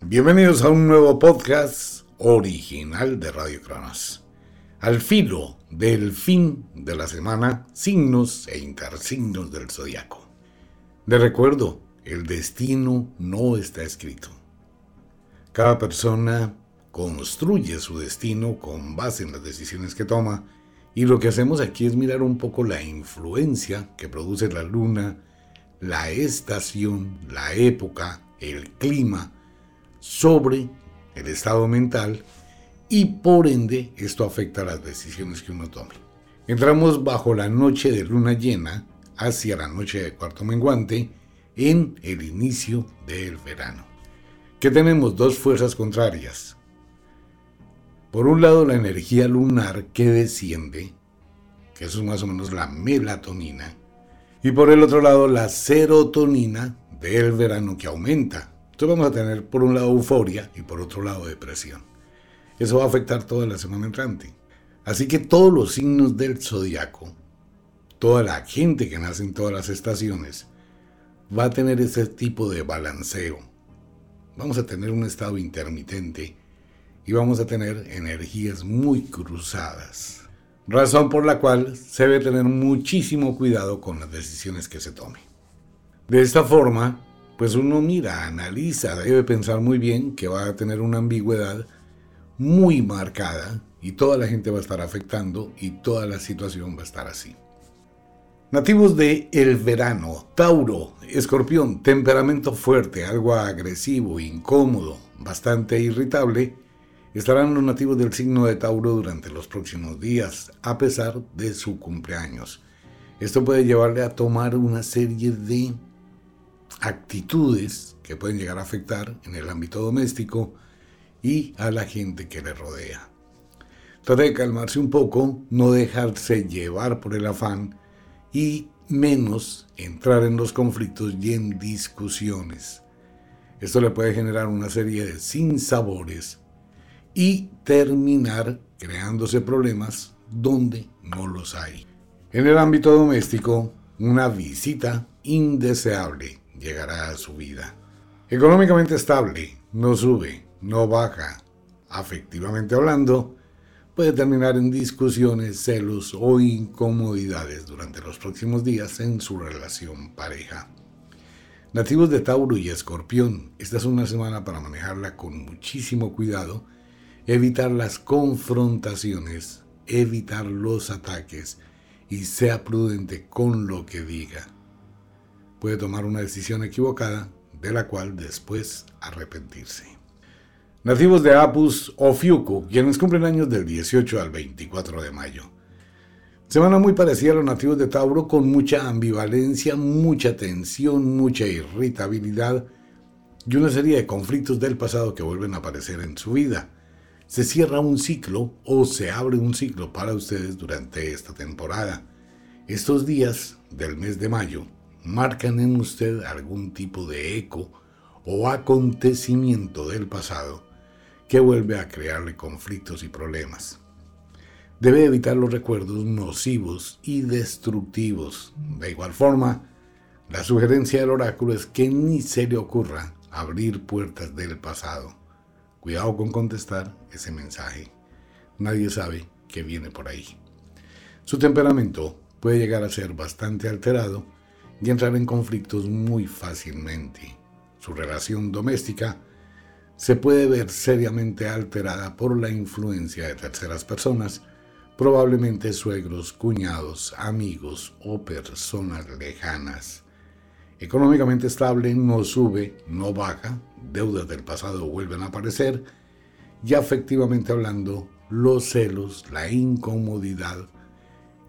Bienvenidos a un nuevo podcast original de Radio Cronos. Al filo del fin de la semana, signos e intersignos del zodiaco. De recuerdo, el destino no está escrito. Cada persona construye su destino con base en las decisiones que toma y lo que hacemos aquí es mirar un poco la influencia que produce la luna, la estación, la época, el clima, sobre el estado mental y por ende esto afecta las decisiones que uno tome. Entramos bajo la noche de luna llena hacia la noche de cuarto menguante en el inicio del verano. Que tenemos dos fuerzas contrarias. Por un lado la energía lunar que desciende, que eso es más o menos la melatonina, y por el otro lado la serotonina del verano que aumenta, entonces vamos a tener por un lado euforia y por otro lado depresión. Eso va a afectar toda la semana entrante. Así que todos los signos del zodiaco, toda la gente que nace en todas las estaciones, va a tener ese tipo de balanceo. Vamos a tener un estado intermitente y vamos a tener energías muy cruzadas. Razón por la cual se debe tener muchísimo cuidado con las decisiones que se tome. De esta forma, pues uno mira, analiza, debe pensar muy bien que va a tener una ambigüedad muy marcada y toda la gente va a estar afectando y toda la situación va a estar así. Nativos de el verano, Tauro, Escorpión, temperamento fuerte, algo agresivo, incómodo, bastante irritable, estarán los nativos del signo de Tauro durante los próximos días, a pesar de su cumpleaños. Esto puede llevarle a tomar una serie de actitudes que pueden llegar a afectar en el ámbito doméstico y a la gente que le rodea. Trata de calmarse un poco, no dejarse llevar por el afán y menos entrar en los conflictos y en discusiones. Esto le puede generar una serie de sinsabores y terminar creándose problemas donde no los hay. En el ámbito doméstico, una visita indeseable llegará a su vida. Económicamente estable, no sube, no baja. Afectivamente hablando, puede terminar en discusiones, celos o incomodidades durante los próximos días en su relación pareja. Nativos de Tauro y Escorpión, esta es una semana para manejarla con muchísimo cuidado, evitar las confrontaciones, evitar los ataques y sea prudente con lo que diga puede tomar una decisión equivocada de la cual después arrepentirse. Nativos de Apus o Fiuco, quienes cumplen años del 18 al 24 de mayo. Semana muy parecida a los nativos de Tauro con mucha ambivalencia, mucha tensión, mucha irritabilidad y una serie de conflictos del pasado que vuelven a aparecer en su vida. Se cierra un ciclo o se abre un ciclo para ustedes durante esta temporada. Estos días del mes de mayo marcan en usted algún tipo de eco o acontecimiento del pasado que vuelve a crearle conflictos y problemas. Debe evitar los recuerdos nocivos y destructivos. De igual forma, la sugerencia del oráculo es que ni se le ocurra abrir puertas del pasado. Cuidado con contestar ese mensaje. Nadie sabe qué viene por ahí. Su temperamento puede llegar a ser bastante alterado y entrar en conflictos muy fácilmente. Su relación doméstica se puede ver seriamente alterada por la influencia de terceras personas, probablemente suegros, cuñados, amigos o personas lejanas. Económicamente estable no sube, no baja, deudas del pasado vuelven a aparecer y afectivamente hablando, los celos, la incomodidad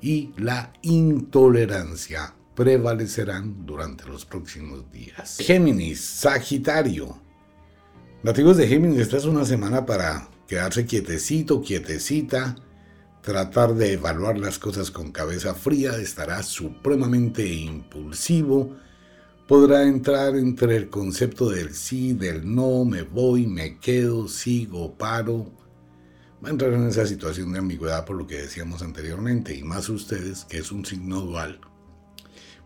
y la intolerancia prevalecerán durante los próximos días. Géminis, Sagitario. Nativos de Géminis, esta es una semana para quedarse quietecito, quietecita, tratar de evaluar las cosas con cabeza fría, estará supremamente impulsivo, podrá entrar entre el concepto del sí, del no, me voy, me quedo, sigo, paro. Va a entrar en esa situación de ambigüedad por lo que decíamos anteriormente, y más ustedes, que es un signo dual,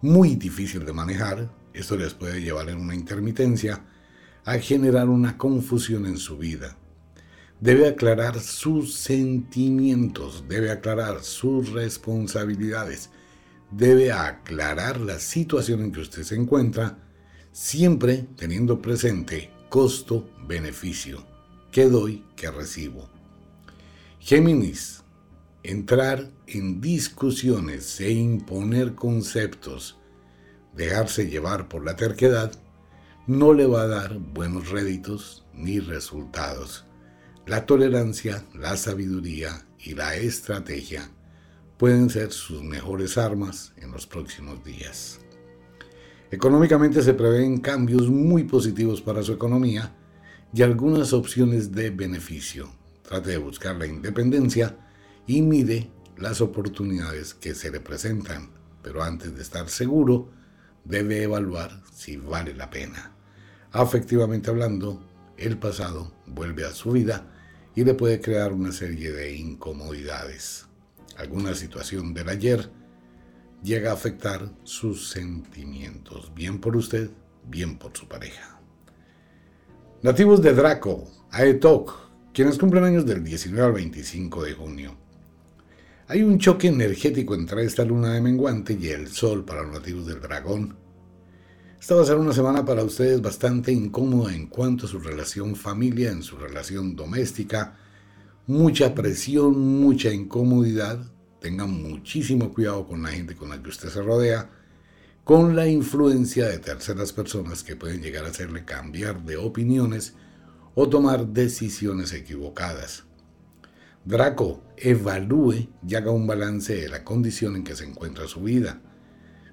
muy difícil de manejar, esto les puede llevar en una intermitencia, a generar una confusión en su vida. Debe aclarar sus sentimientos, debe aclarar sus responsabilidades, debe aclarar la situación en que usted se encuentra, siempre teniendo presente costo-beneficio. ¿Qué doy? ¿Qué recibo? Géminis, entrar en discusiones e imponer conceptos, dejarse llevar por la terquedad, no le va a dar buenos réditos ni resultados. La tolerancia, la sabiduría y la estrategia pueden ser sus mejores armas en los próximos días. Económicamente se prevén cambios muy positivos para su economía y algunas opciones de beneficio. Trate de buscar la independencia y mide las oportunidades que se le presentan, pero antes de estar seguro, debe evaluar si vale la pena. Afectivamente hablando, el pasado vuelve a su vida y le puede crear una serie de incomodidades. Alguna situación del ayer llega a afectar sus sentimientos, bien por usted, bien por su pareja. Nativos de Draco, Aetok, quienes cumplen años del 19 al 25 de junio. Hay un choque energético entre esta luna de menguante y el sol para los nativos del dragón. Esta va a ser una semana para ustedes bastante incómoda en cuanto a su relación familia, en su relación doméstica. Mucha presión, mucha incomodidad. Tengan muchísimo cuidado con la gente con la que usted se rodea, con la influencia de terceras personas que pueden llegar a hacerle cambiar de opiniones o tomar decisiones equivocadas. Draco, evalúe y haga un balance de la condición en que se encuentra su vida.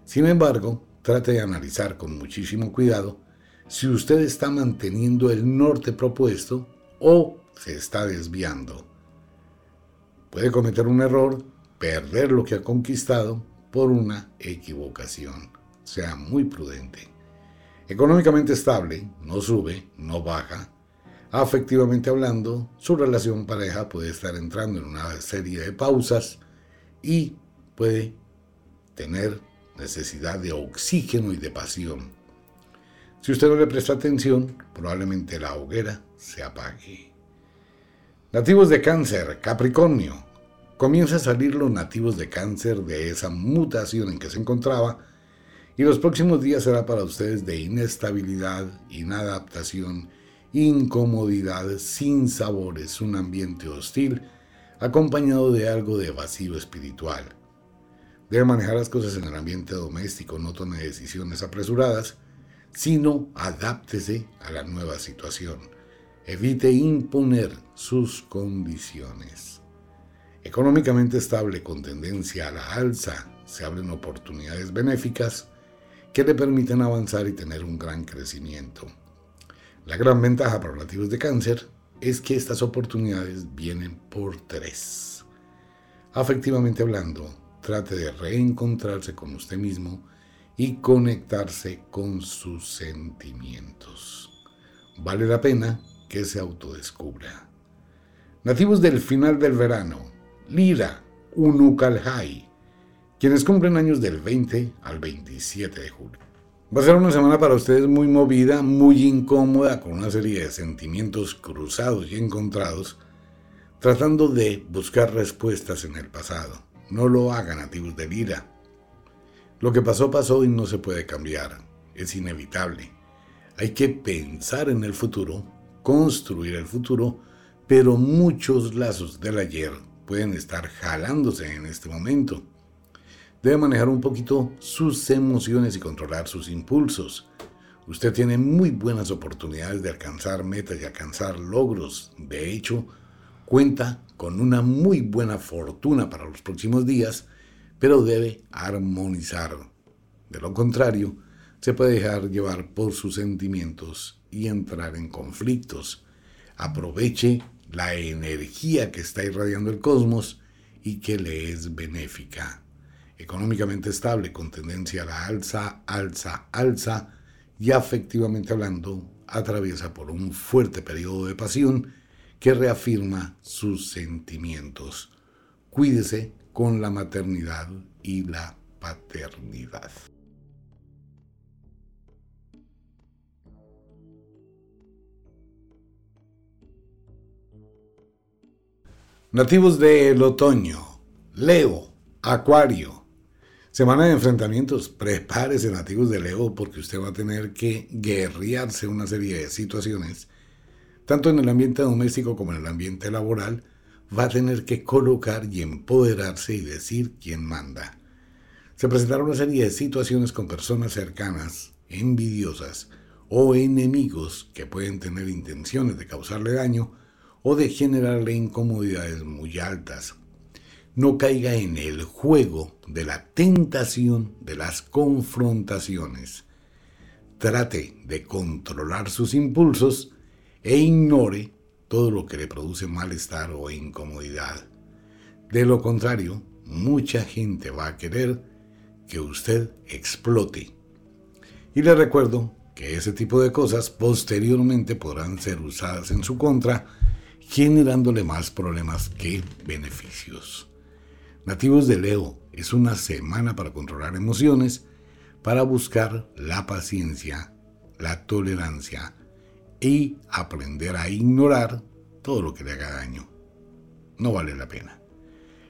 Sin embargo, trate de analizar con muchísimo cuidado si usted está manteniendo el norte propuesto o se está desviando. Puede cometer un error, perder lo que ha conquistado por una equivocación. Sea muy prudente. Económicamente estable, no sube, no baja. Afectivamente hablando, su relación pareja puede estar entrando en una serie de pausas y puede tener necesidad de oxígeno y de pasión. Si usted no le presta atención, probablemente la hoguera se apague. Nativos de cáncer, Capricornio. Comienza a salir los nativos de cáncer de esa mutación en que se encontraba y los próximos días será para ustedes de inestabilidad, inadaptación, incomodidad, sin sabores, un ambiente hostil, acompañado de algo de vacío espiritual. Debe manejar las cosas en el ambiente doméstico, no tome decisiones apresuradas, sino adáptese a la nueva situación. Evite imponer sus condiciones. Económicamente estable con tendencia a la alza, se abren oportunidades benéficas que le permiten avanzar y tener un gran crecimiento. La gran ventaja para los nativos de cáncer es que estas oportunidades vienen por tres. Afectivamente hablando, trate de reencontrarse con usted mismo y conectarse con sus sentimientos. Vale la pena que se autodescubra. Nativos del final del verano, Lira, Unukalhai, quienes cumplen años del 20 al 27 de julio. Va a ser una semana para ustedes muy movida, muy incómoda, con una serie de sentimientos cruzados y encontrados, tratando de buscar respuestas en el pasado. No lo hagan, nativos de vida. Lo que pasó pasó y no se puede cambiar. Es inevitable. Hay que pensar en el futuro, construir el futuro, pero muchos lazos del ayer pueden estar jalándose en este momento. Debe manejar un poquito sus emociones y controlar sus impulsos. Usted tiene muy buenas oportunidades de alcanzar metas y alcanzar logros. De hecho, cuenta con una muy buena fortuna para los próximos días, pero debe armonizar. De lo contrario, se puede dejar llevar por sus sentimientos y entrar en conflictos. Aproveche la energía que está irradiando el cosmos y que le es benéfica. Económicamente estable, con tendencia a la alza, alza, alza, y afectivamente hablando, atraviesa por un fuerte periodo de pasión que reafirma sus sentimientos. Cuídese con la maternidad y la paternidad. Nativos del otoño, Leo, Acuario. Semana de enfrentamientos, prepárese nativos de Leo porque usted va a tener que guerrearse una serie de situaciones, tanto en el ambiente doméstico como en el ambiente laboral, va a tener que colocar y empoderarse y decir quién manda. Se presentará una serie de situaciones con personas cercanas, envidiosas o enemigos que pueden tener intenciones de causarle daño o de generarle incomodidades muy altas. No caiga en el juego de la tentación de las confrontaciones. Trate de controlar sus impulsos e ignore todo lo que le produce malestar o incomodidad. De lo contrario, mucha gente va a querer que usted explote. Y le recuerdo que ese tipo de cosas posteriormente podrán ser usadas en su contra generándole más problemas que beneficios. Nativos de Leo, es una semana para controlar emociones, para buscar la paciencia, la tolerancia y aprender a ignorar todo lo que le haga daño. No vale la pena.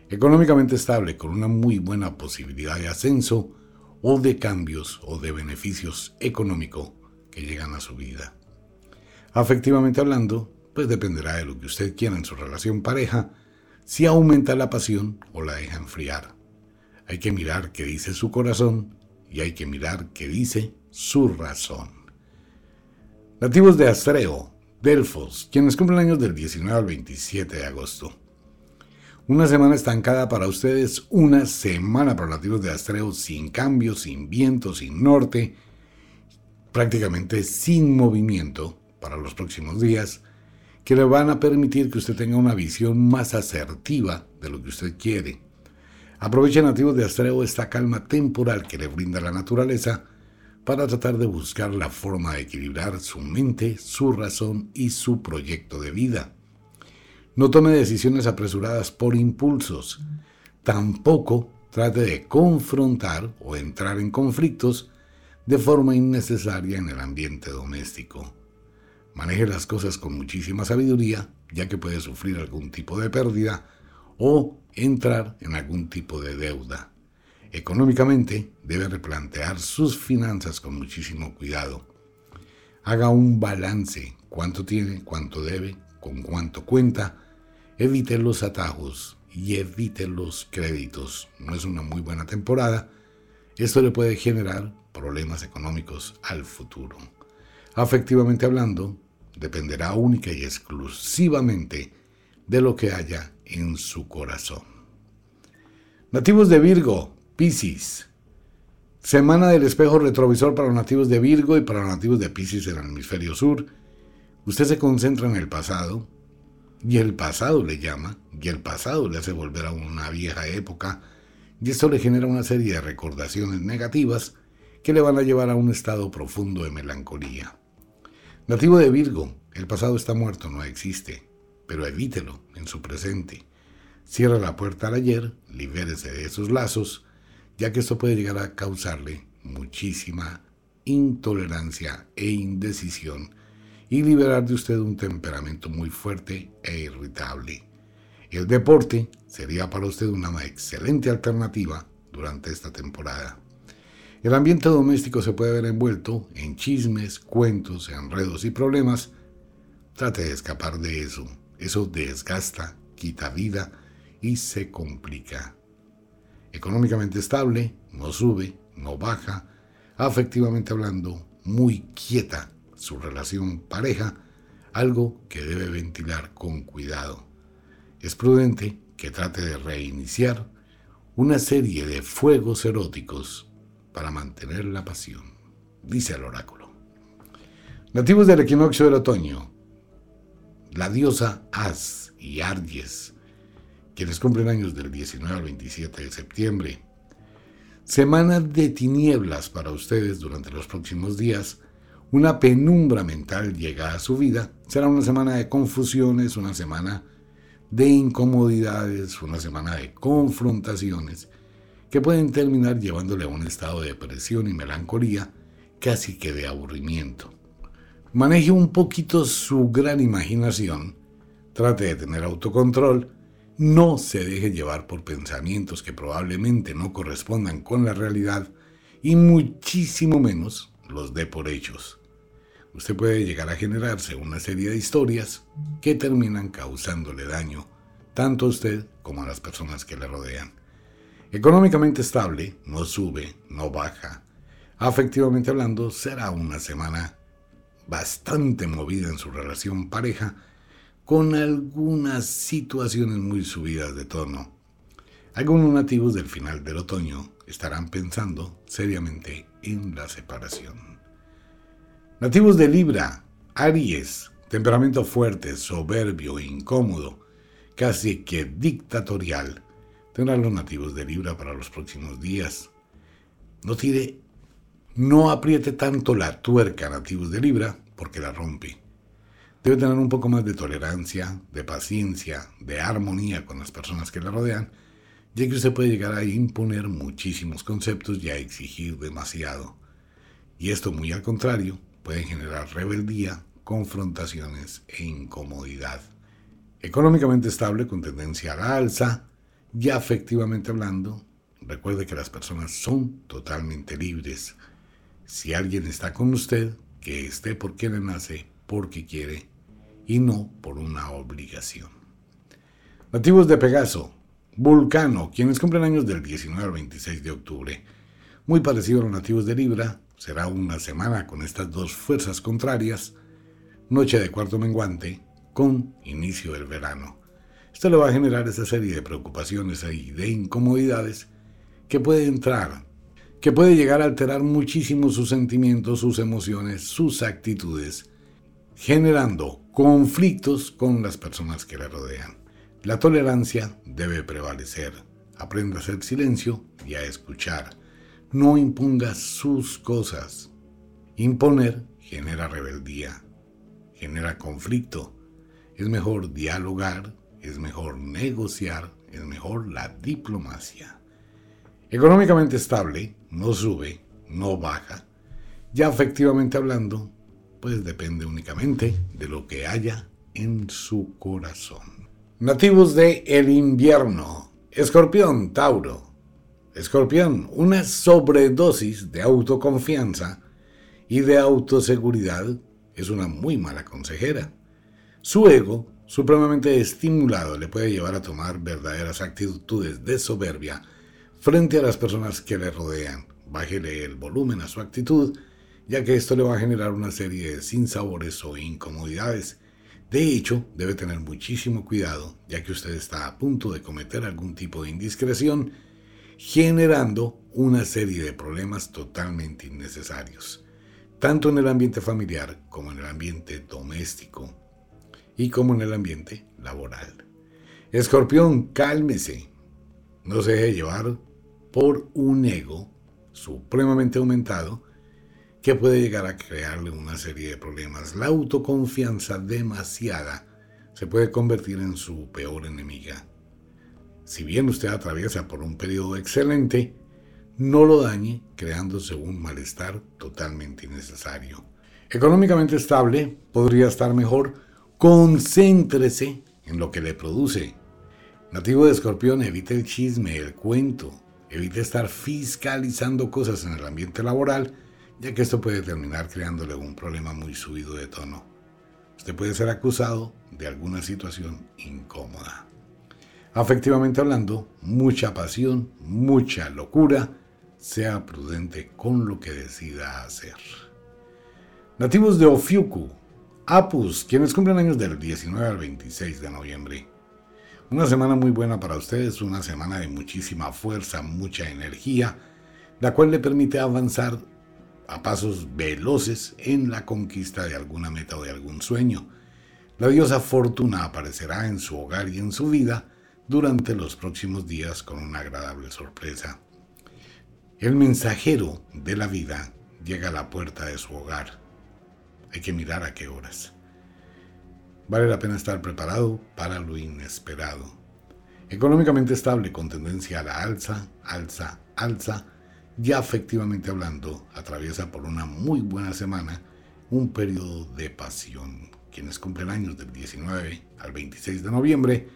Económicamente estable, con una muy buena posibilidad de ascenso o de cambios o de beneficios económicos que llegan a su vida. Afectivamente hablando, pues dependerá de lo que usted quiera en su relación pareja, si aumenta la pasión o la deja enfriar. Hay que mirar qué dice su corazón y hay que mirar qué dice su razón. Nativos de Astreo, Delfos, quienes cumplen años del 19 al 27 de agosto. Una semana estancada para ustedes, una semana para nativos de Astreo sin cambio, sin viento, sin norte, prácticamente sin movimiento para los próximos días que le van a permitir que usted tenga una visión más asertiva de lo que usted quiere. Aproveche nativos de Astreo esta calma temporal que le brinda la naturaleza para tratar de buscar la forma de equilibrar su mente, su razón y su proyecto de vida. No tome decisiones apresuradas por impulsos. Tampoco trate de confrontar o entrar en conflictos de forma innecesaria en el ambiente doméstico. Maneje las cosas con muchísima sabiduría, ya que puede sufrir algún tipo de pérdida o entrar en algún tipo de deuda. Económicamente, debe replantear sus finanzas con muchísimo cuidado. Haga un balance, cuánto tiene, cuánto debe, con cuánto cuenta. Evite los atajos y evite los créditos. No es una muy buena temporada. Esto le puede generar problemas económicos al futuro. Afectivamente hablando, dependerá única y exclusivamente de lo que haya en su corazón. Nativos de Virgo, Piscis. Semana del espejo retrovisor para los nativos de Virgo y para los nativos de Piscis en el hemisferio sur. Usted se concentra en el pasado y el pasado le llama y el pasado le hace volver a una vieja época y esto le genera una serie de recordaciones negativas que le van a llevar a un estado profundo de melancolía. Nativo de Virgo, el pasado está muerto, no existe, pero evítelo en su presente. Cierra la puerta al ayer, libérese de esos lazos, ya que esto puede llegar a causarle muchísima intolerancia e indecisión y liberar de usted un temperamento muy fuerte e irritable. El deporte sería para usted una excelente alternativa durante esta temporada. El ambiente doméstico se puede ver envuelto en chismes, cuentos, enredos y problemas. Trate de escapar de eso. Eso desgasta, quita vida y se complica. Económicamente estable, no sube, no baja. Afectivamente hablando, muy quieta su relación pareja, algo que debe ventilar con cuidado. Es prudente que trate de reiniciar una serie de fuegos eróticos para mantener la pasión, dice el oráculo. Nativos del equinoccio del otoño, la diosa As y Argies, quienes cumplen años del 19 al 27 de septiembre. Semana de tinieblas para ustedes durante los próximos días. Una penumbra mental llega a su vida. Será una semana de confusiones, una semana de incomodidades, una semana de confrontaciones que pueden terminar llevándole a un estado de depresión y melancolía, casi que de aburrimiento. Maneje un poquito su gran imaginación, trate de tener autocontrol, no se deje llevar por pensamientos que probablemente no correspondan con la realidad y muchísimo menos los dé por hechos. Usted puede llegar a generarse una serie de historias que terminan causándole daño tanto a usted como a las personas que le rodean. Económicamente estable, no sube, no baja. Afectivamente hablando, será una semana bastante movida en su relación pareja, con algunas situaciones muy subidas de tono. Algunos nativos del final del otoño estarán pensando seriamente en la separación. Nativos de Libra, Aries, temperamento fuerte, soberbio, incómodo, casi que dictatorial, tendrán los nativos de Libra para los próximos días. No tire no apriete tanto la tuerca nativos de Libra porque la rompe. Debe tener un poco más de tolerancia, de paciencia, de armonía con las personas que le rodean, ya que usted puede llegar a imponer muchísimos conceptos y a exigir demasiado. Y esto muy al contrario, puede generar rebeldía, confrontaciones e incomodidad. Económicamente estable con tendencia a la alza, y afectivamente hablando, recuerde que las personas son totalmente libres si alguien está con usted, que esté porque le nace, porque quiere, y no por una obligación. Nativos de Pegaso, Vulcano, quienes cumplen años del 19 al 26 de octubre. Muy parecido a los nativos de Libra, será una semana con estas dos fuerzas contrarias, noche de cuarto menguante, con inicio del verano. Esto le va a generar esa serie de preocupaciones y de incomodidades que puede entrar que puede llegar a alterar muchísimo sus sentimientos, sus emociones, sus actitudes, generando conflictos con las personas que le rodean. La tolerancia debe prevalecer. Aprenda a hacer silencio y a escuchar. No imponga sus cosas. Imponer genera rebeldía, genera conflicto. Es mejor dialogar, es mejor negociar, es mejor la diplomacia. Económicamente estable, no sube, no baja. Ya efectivamente hablando, pues depende únicamente de lo que haya en su corazón. Nativos de el invierno. Escorpión, Tauro. Escorpión, una sobredosis de autoconfianza y de autoseguridad es una muy mala consejera. Su ego, supremamente estimulado, le puede llevar a tomar verdaderas actitudes de soberbia frente a las personas que le rodean. Bájele el volumen a su actitud, ya que esto le va a generar una serie de sinsabores o incomodidades. De hecho, debe tener muchísimo cuidado, ya que usted está a punto de cometer algún tipo de indiscreción, generando una serie de problemas totalmente innecesarios, tanto en el ambiente familiar como en el ambiente doméstico y como en el ambiente laboral. Escorpión, cálmese, no se deje llevar por un ego supremamente aumentado que puede llegar a crearle una serie de problemas. La autoconfianza demasiada se puede convertir en su peor enemiga. Si bien usted atraviesa por un periodo excelente, no lo dañe creándose un malestar totalmente innecesario. Económicamente estable, podría estar mejor, concéntrese en lo que le produce. Nativo de escorpión, evite el chisme, el cuento, Evite estar fiscalizando cosas en el ambiente laboral, ya que esto puede terminar creándole un problema muy subido de tono. Usted puede ser acusado de alguna situación incómoda. Afectivamente hablando, mucha pasión, mucha locura, sea prudente con lo que decida hacer. Nativos de Ofiuku, Apus, quienes cumplen años del 19 al 26 de noviembre. Una semana muy buena para ustedes, una semana de muchísima fuerza, mucha energía, la cual le permite avanzar a pasos veloces en la conquista de alguna meta o de algún sueño. La diosa Fortuna aparecerá en su hogar y en su vida durante los próximos días con una agradable sorpresa. El mensajero de la vida llega a la puerta de su hogar. Hay que mirar a qué horas. Vale la pena estar preparado para lo inesperado. Económicamente estable con tendencia a la alza, alza, alza, ya efectivamente hablando, atraviesa por una muy buena semana un periodo de pasión. Quienes cumplen años del 19 al 26 de noviembre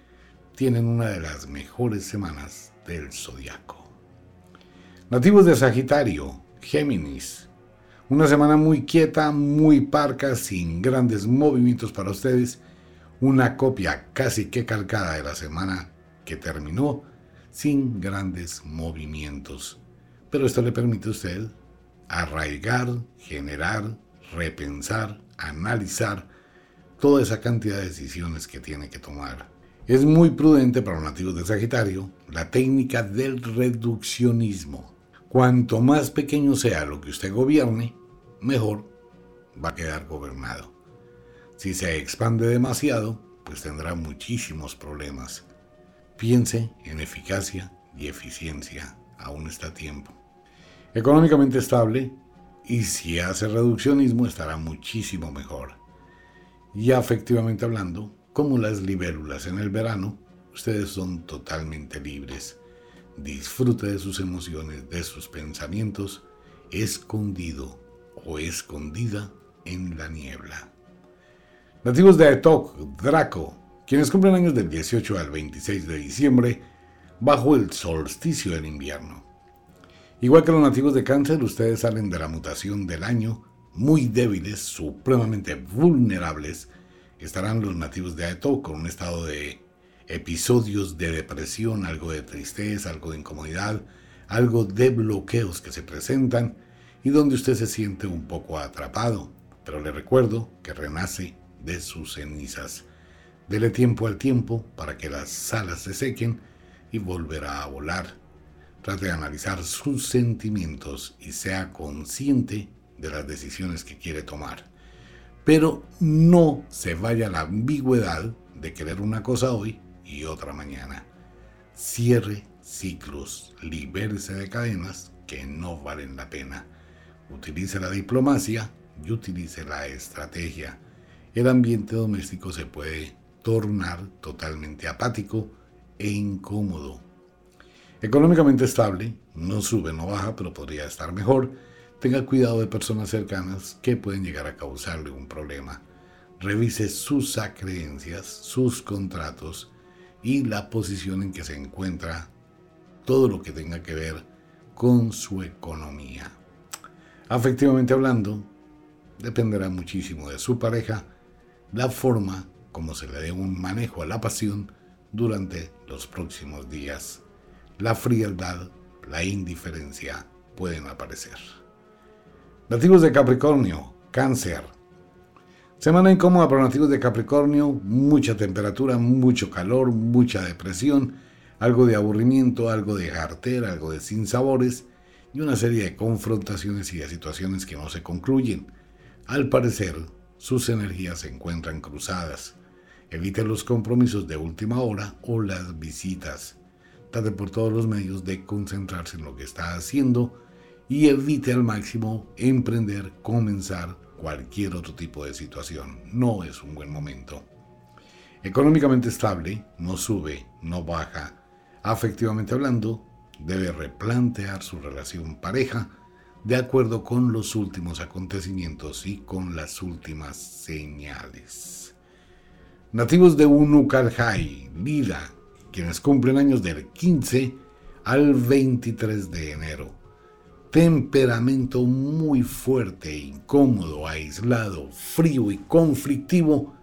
tienen una de las mejores semanas del zodiaco. Nativos de Sagitario, Géminis. Una semana muy quieta, muy parca, sin grandes movimientos para ustedes. Una copia casi que calcada de la semana que terminó sin grandes movimientos. Pero esto le permite a usted arraigar, generar, repensar, analizar toda esa cantidad de decisiones que tiene que tomar. Es muy prudente para los nativos de Sagitario la técnica del reduccionismo. Cuanto más pequeño sea lo que usted gobierne, mejor va a quedar gobernado. Si se expande demasiado, pues tendrá muchísimos problemas. Piense en eficacia y eficiencia, aún está a tiempo. Económicamente estable, y si hace reduccionismo estará muchísimo mejor. Ya efectivamente hablando, como las libélulas en el verano, ustedes son totalmente libres. Disfrute de sus emociones, de sus pensamientos, escondido o escondida en la niebla. Nativos de Etok, Draco, quienes cumplen años del 18 al 26 de diciembre bajo el solsticio del invierno. Igual que los nativos de cáncer, ustedes salen de la mutación del año muy débiles, supremamente vulnerables. Estarán los nativos de Aeto con un estado de episodios de depresión, algo de tristeza, algo de incomodidad, algo de bloqueos que se presentan y donde usted se siente un poco atrapado. Pero le recuerdo que renace de sus cenizas Dele tiempo al tiempo para que las alas se sequen y volverá a volar. Trate de analizar sus sentimientos y sea consciente de las decisiones que quiere tomar. Pero no se vaya a la ambigüedad de querer una cosa hoy y otra mañana. Cierre ciclos, libérese de cadenas que no valen la pena. Utilice la diplomacia y utilice la estrategia. El ambiente doméstico se puede tornar totalmente apático e incómodo. Económicamente estable, no sube, no baja, pero podría estar mejor. Tenga cuidado de personas cercanas que pueden llegar a causarle un problema. Revise sus acreencias, sus contratos y la posición en que se encuentra todo lo que tenga que ver con su economía. Afectivamente hablando, dependerá muchísimo de su pareja la forma como se le dé un manejo a la pasión durante los próximos días. La frialdad, la indiferencia pueden aparecer. Nativos de Capricornio, cáncer. Semana incómoda para nativos de Capricornio, mucha temperatura, mucho calor, mucha depresión, algo de aburrimiento, algo de jartera, algo de sinsabores y una serie de confrontaciones y de situaciones que no se concluyen. Al parecer, sus energías se encuentran cruzadas. Evite los compromisos de última hora o las visitas. Trate por todos los medios de concentrarse en lo que está haciendo y evite al máximo emprender, comenzar cualquier otro tipo de situación. No es un buen momento. Económicamente estable, no sube, no baja. Afectivamente hablando, debe replantear su relación pareja de acuerdo con los últimos acontecimientos y con las últimas señales. Nativos de Unukalhai, Lila, quienes cumplen años del 15 al 23 de enero. Temperamento muy fuerte, incómodo, aislado, frío y conflictivo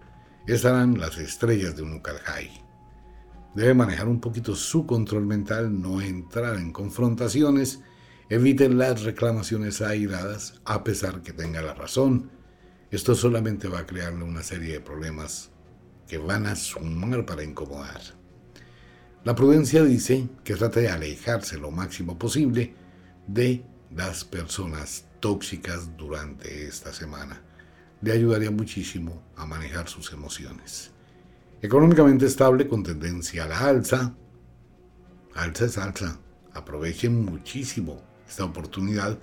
estarán las estrellas de Unukalhai. Debe manejar un poquito su control mental, no entrar en confrontaciones, eviten las reclamaciones airadas a pesar que tenga la razón. Esto solamente va a crearle una serie de problemas que van a sumar para incomodar. La prudencia dice que trate de alejarse lo máximo posible de las personas tóxicas durante esta semana. Le ayudaría muchísimo a manejar sus emociones. Económicamente estable con tendencia a la alza. Alza es alza. Aprovechen muchísimo esta oportunidad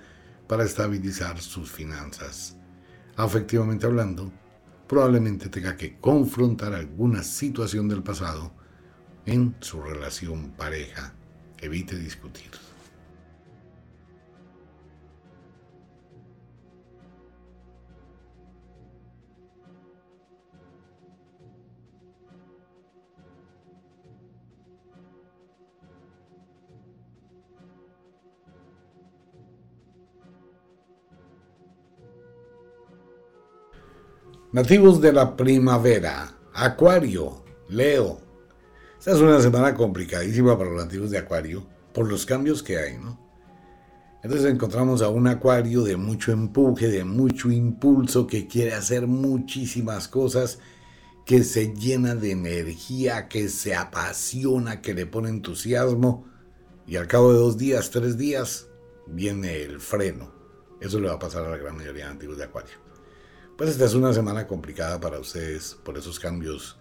para estabilizar sus finanzas. Afectivamente hablando, probablemente tenga que confrontar alguna situación del pasado en su relación pareja. Evite discutir. Nativos de la primavera, Acuario, Leo. Esta es una semana complicadísima para los nativos de Acuario por los cambios que hay, ¿no? Entonces encontramos a un Acuario de mucho empuje, de mucho impulso, que quiere hacer muchísimas cosas, que se llena de energía, que se apasiona, que le pone entusiasmo, y al cabo de dos días, tres días, viene el freno. Eso le va a pasar a la gran mayoría de nativos de Acuario. Pues esta es una semana complicada para ustedes por esos cambios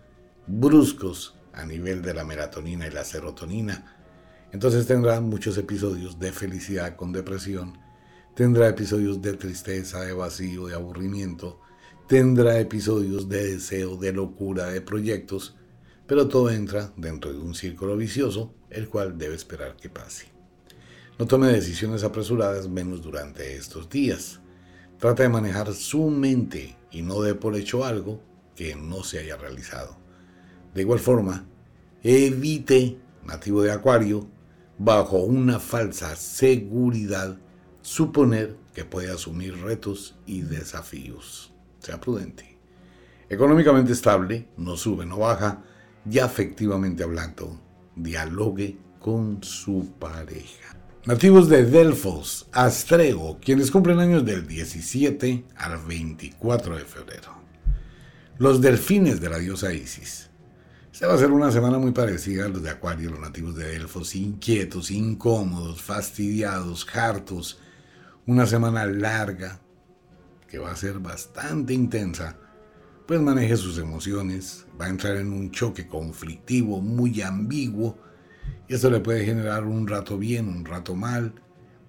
bruscos a nivel de la melatonina y la serotonina. Entonces tendrá muchos episodios de felicidad con depresión, tendrá episodios de tristeza, de vacío, de aburrimiento, tendrá episodios de deseo, de locura, de proyectos, pero todo entra dentro de un círculo vicioso, el cual debe esperar que pase. No tome decisiones apresuradas menos durante estos días. Trata de manejar su mente y no dé por hecho algo que no se haya realizado. De igual forma, evite, nativo de Acuario, bajo una falsa seguridad, suponer que puede asumir retos y desafíos. Sea prudente. Económicamente estable, no sube, no baja, y afectivamente hablando, dialogue con su pareja. Nativos de Delfos, Astrego, quienes cumplen años del 17 al 24 de febrero. Los delfines de la diosa Isis. Esta va a ser una semana muy parecida a los de Acuario, los nativos de Delfos, inquietos, incómodos, fastidiados, hartos. Una semana larga, que va a ser bastante intensa, pues maneje sus emociones, va a entrar en un choque conflictivo muy ambiguo, y esto le puede generar un rato bien, un rato mal,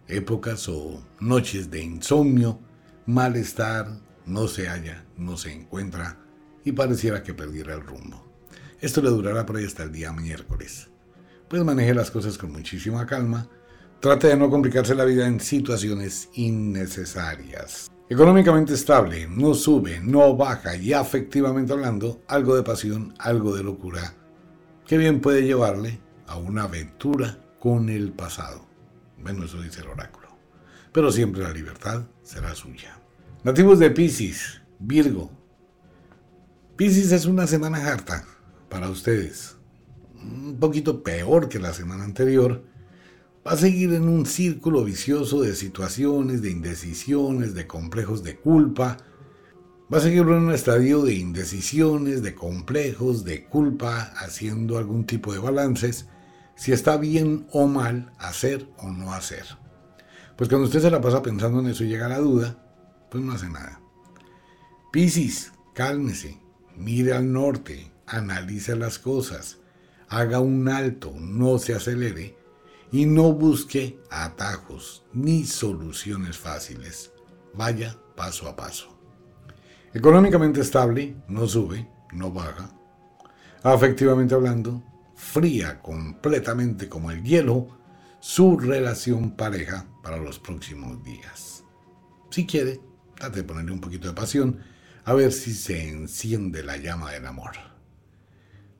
épocas o noches de insomnio, malestar, no se halla, no se encuentra y pareciera que perdiera el rumbo. Esto le durará por ahí hasta el día miércoles. Pues maneje las cosas con muchísima calma, trate de no complicarse la vida en situaciones innecesarias. Económicamente estable, no sube, no baja y afectivamente hablando, algo de pasión, algo de locura, que bien puede llevarle a una aventura con el pasado. Bueno, eso dice el oráculo. Pero siempre la libertad será suya. Nativos de Pisces, Virgo. Pisces es una semana harta para ustedes. Un poquito peor que la semana anterior. Va a seguir en un círculo vicioso de situaciones, de indecisiones, de complejos de culpa. Va a seguir en un estadio de indecisiones, de complejos, de culpa, haciendo algún tipo de balances si está bien o mal hacer o no hacer. Pues cuando usted se la pasa pensando en eso y llega la duda, pues no hace nada. Piscis, cálmese, mire al norte, analice las cosas, haga un alto, no se acelere y no busque atajos ni soluciones fáciles. Vaya paso a paso. Económicamente estable, no sube, no baja. Afectivamente hablando, fría completamente como el hielo su relación pareja para los próximos días. Si quiere, trate de ponerle un poquito de pasión a ver si se enciende la llama del amor.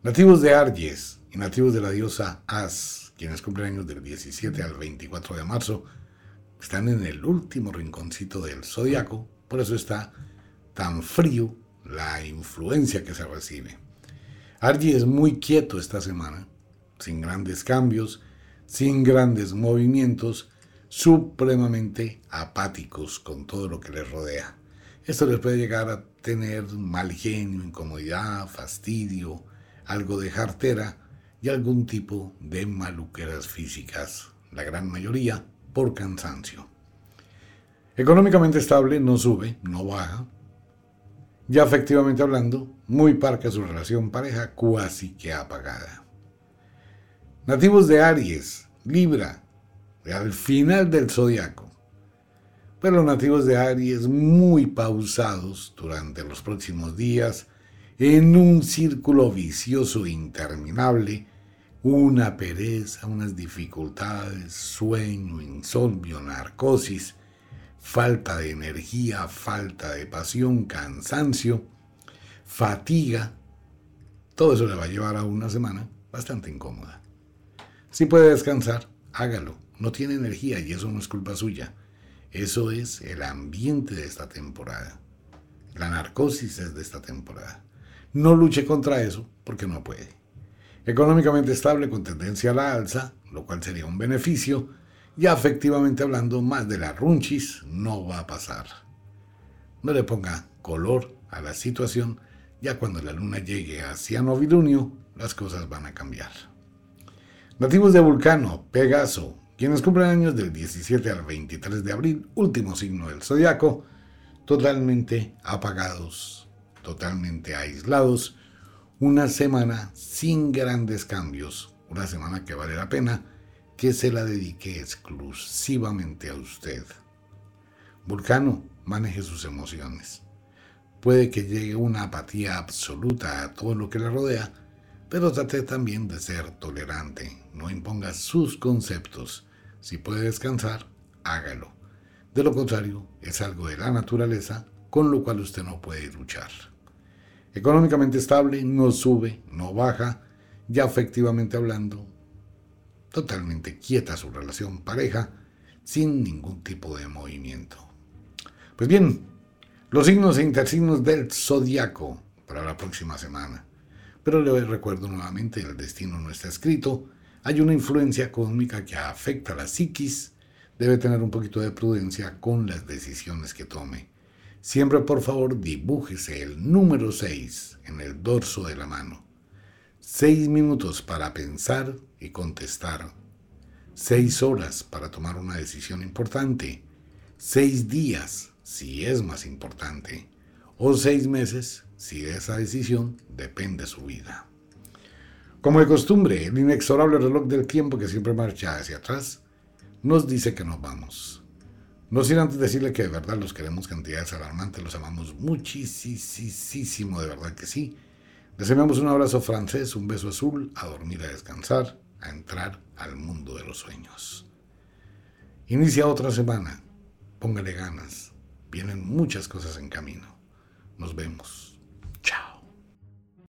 Nativos de Arges y nativos de la diosa As, quienes cumplen años del 17 al 24 de marzo, están en el último rinconcito del zodiaco, por eso está tan frío la influencia que se recibe. Argy es muy quieto esta semana, sin grandes cambios, sin grandes movimientos, supremamente apáticos con todo lo que les rodea. Esto les puede llegar a tener mal genio, incomodidad, fastidio, algo de jartera y algún tipo de maluqueras físicas, la gran mayoría por cansancio. Económicamente estable, no sube, no baja. Ya efectivamente hablando, muy parca su relación pareja, cuasi que apagada. Nativos de Aries, Libra, al final del zodiaco. Pero los nativos de Aries muy pausados durante los próximos días en un círculo vicioso interminable, una pereza, unas dificultades, sueño, insomnio, narcosis, falta de energía, falta de pasión, cansancio, fatiga, todo eso le va a llevar a una semana bastante incómoda. Si puede descansar, hágalo. No tiene energía y eso no es culpa suya. Eso es el ambiente de esta temporada. La narcosis es de esta temporada. No luche contra eso porque no puede. Económicamente estable con tendencia a la alza, lo cual sería un beneficio, ya efectivamente hablando más de la runchis, no va a pasar. No le ponga color a la situación, ya cuando la luna llegue hacia novilunio, las cosas van a cambiar. Nativos de Vulcano, Pegaso, quienes cumplen años del 17 al 23 de abril, último signo del zodiaco, totalmente apagados, totalmente aislados, una semana sin grandes cambios, una semana que vale la pena que se la dedique exclusivamente a usted. Vulcano, maneje sus emociones. Puede que llegue una apatía absoluta a todo lo que le rodea, pero trate también de ser tolerante, no imponga sus conceptos. Si puede descansar, hágalo. De lo contrario, es algo de la naturaleza con lo cual usted no puede luchar. Económicamente estable, no sube, no baja, ya efectivamente hablando, totalmente quieta su relación pareja, sin ningún tipo de movimiento. Pues bien, los signos e intersignos del zodiaco para la próxima semana. Pero le recuerdo nuevamente, el destino no está escrito, hay una influencia cósmica que afecta a la psiquis, debe tener un poquito de prudencia con las decisiones que tome. Siempre por favor dibújese el número 6 en el dorso de la mano. Seis minutos para pensar y contestar. Seis horas para tomar una decisión importante. Seis días si es más importante. O seis meses si de esa decisión depende su vida. Como de costumbre, el inexorable reloj del tiempo que siempre marcha hacia atrás nos dice que nos vamos. No sin antes decirle que de verdad los queremos cantidades alarmantes, los amamos muchísimo, de verdad que sí. Les enviamos un abrazo francés, un beso azul, a dormir, a descansar, a entrar al mundo de los sueños. Inicia otra semana, póngale ganas, vienen muchas cosas en camino. Nos vemos.